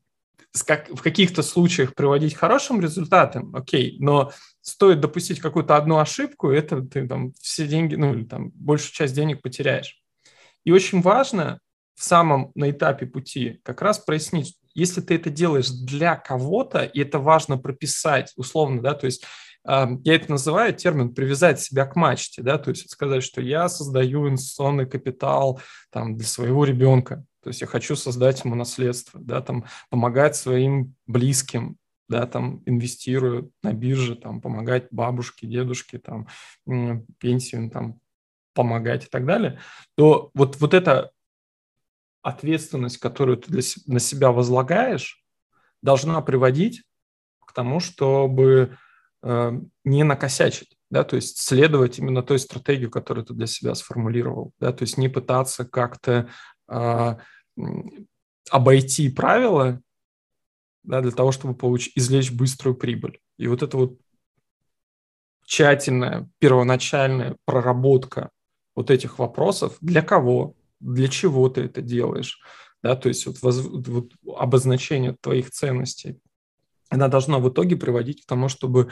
в каких-то случаях приводить к хорошим результатам, окей, но стоит допустить какую-то одну ошибку, это ты там все деньги, ну или там большую часть денег потеряешь. И очень важно в самом на этапе пути как раз прояснить, если ты это делаешь для кого-то, и это важно прописать условно, да, то есть я это называю термин привязать себя к мачте, да, то есть сказать, что я создаю инвестиционный капитал там, для своего ребенка, то есть я хочу создать ему наследство, да, там, помогать своим близким, да, там, инвестирую на бирже, там, помогать бабушке, дедушке, там, пенсию, там, помогать и так далее, то вот, вот эта ответственность, которую ты для, на себя возлагаешь, должна приводить к тому, чтобы не накосячить, да, то есть следовать именно той стратегии, которую ты для себя сформулировал, да, то есть не пытаться как-то э, обойти правила да, для того, чтобы получить, извлечь быструю прибыль. И вот это вот тщательная первоначальная проработка вот этих вопросов, для кого, для чего ты это делаешь, да, то есть вот, воз, вот обозначение твоих ценностей, она должна в итоге приводить к тому, чтобы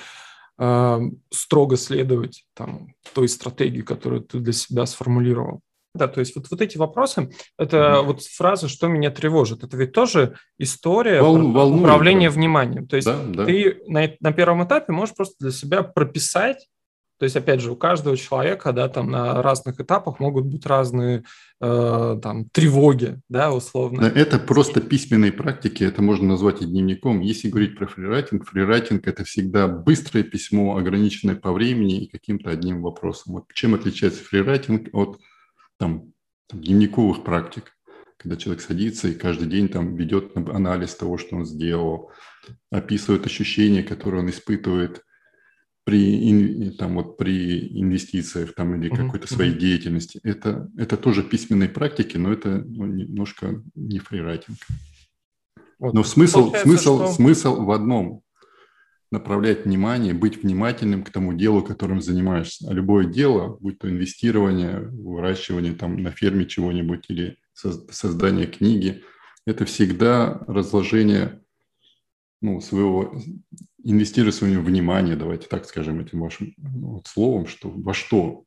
э, строго следовать там, той стратегии, которую ты для себя сформулировал. Да, то есть вот, вот эти вопросы, это mm-hmm. вот фраза «что меня тревожит», это ведь тоже история Вол, про управления вниманием. То есть да, да. ты на, на первом этапе можешь просто для себя прописать, то есть, опять же, у каждого человека, да, там на разных этапах могут быть разные э, там тревоги, да, условно.
Да, это просто письменные практики, это можно назвать и дневником. Если говорить про фрирайтинг, фрирайтинг – это всегда быстрое письмо, ограниченное по времени и каким-то одним вопросом. Вот чем отличается фрирайтинг от там, дневниковых практик, когда человек садится и каждый день там ведет анализ того, что он сделал, описывает ощущения, которые он испытывает при, там, вот, при инвестициях там, или какой-то своей деятельности. Это, это тоже письменные практики, но это ну, немножко не фрирайтинг. Вот. Но смысл, смысл, что... смысл в одном направлять внимание, быть внимательным к тому делу, которым занимаешься. А любое дело, будь то инвестирование, выращивание там на ферме чего-нибудь или создание книги, это всегда разложение ну, своего, инвестируя свое внимание, давайте так скажем этим вашим ну, вот словом, что во что,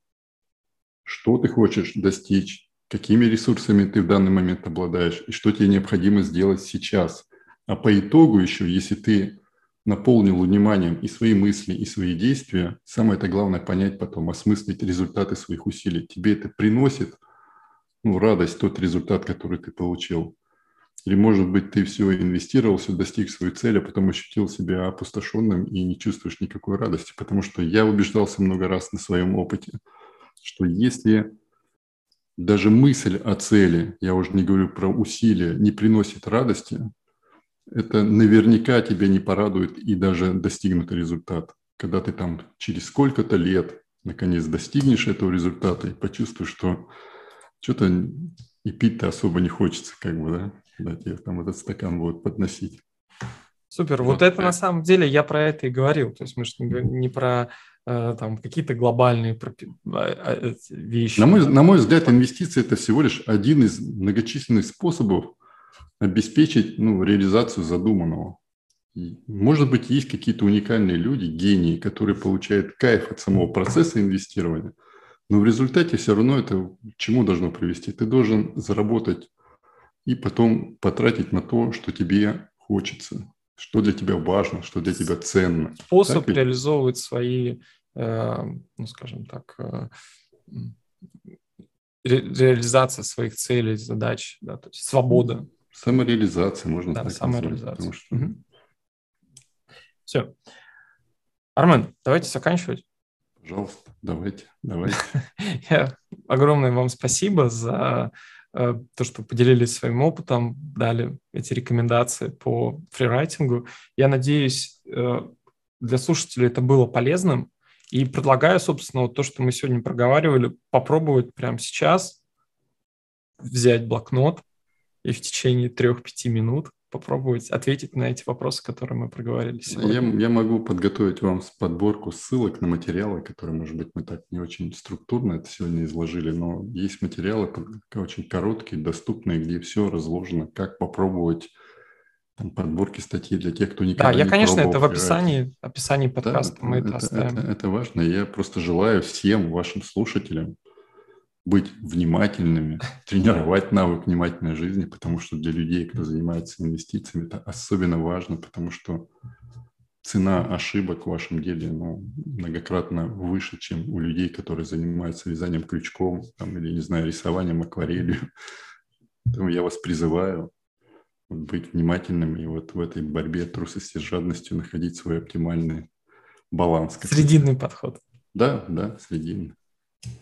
что ты хочешь достичь, какими ресурсами ты в данный момент обладаешь и что тебе необходимо сделать сейчас. А по итогу еще, если ты наполнил вниманием и свои мысли, и свои действия, самое это главное понять потом, осмыслить результаты своих усилий. Тебе это приносит ну, радость, тот результат, который ты получил. Или, может быть, ты все инвестировал, все достиг своей цели, а потом ощутил себя опустошенным и не чувствуешь никакой радости. Потому что я убеждался много раз на своем опыте, что если даже мысль о цели, я уже не говорю про усилия, не приносит радости, это наверняка тебя не порадует и даже достигнутый результат. Когда ты там через сколько-то лет наконец достигнешь этого результата и почувствуешь, что что-то и пить-то особо не хочется, как бы, да, когда тебе там этот стакан будут подносить.
Супер. Вот, вот это на самом деле я про это и говорил. То есть мы же не про э, там какие-то глобальные а, а, вещи.
На мой, на мой взгляд, инвестиции – это всего лишь один из многочисленных способов обеспечить ну, реализацию задуманного. Может быть, есть какие-то уникальные люди, гении, которые получают кайф от самого процесса инвестирования, но в результате все равно это к чему должно привести? Ты должен заработать и потом потратить на то, что тебе хочется, что для тебя важно, что для тебя ценно.
Способ так реализовывать свои, э, ну, скажем так, э, ре, реализация своих целей, задач, да, то есть свобода.
Самореализация, можно
да, так самореализация. Назвать, что... угу. Все. Армен, давайте заканчивать.
Пожалуйста, давайте, давайте.
Огромное вам спасибо за то, что поделились своим опытом, дали эти рекомендации по фрирайтингу. Я надеюсь, э, для слушателей это было полезным. И предлагаю, собственно, вот то, что мы сегодня проговаривали, попробовать прямо сейчас взять блокнот и в течение трех-пяти минут попробовать ответить на эти вопросы, которые мы проговорили сегодня.
Я, я могу подготовить вам подборку ссылок на материалы, которые, может быть, мы так не очень структурно это сегодня изложили, но есть материалы очень короткие, доступные, где все разложено, как попробовать там, подборки статьи для тех, кто никогда
да, я,
не
конечно, это в описании, описании подкаста да, мы это, это оставим.
Это, это важно. Я просто желаю всем вашим слушателям быть внимательными, тренировать навык внимательной жизни, потому что для людей, кто занимается инвестициями, это особенно важно, потому что цена ошибок в вашем деле ну, многократно выше, чем у людей, которые занимаются вязанием крючком там, или, не знаю, рисованием акварелью. Поэтому я вас призываю быть внимательным и вот в этой борьбе трусости с жадностью находить свой оптимальный баланс.
Срединный подход.
Да, да, срединный.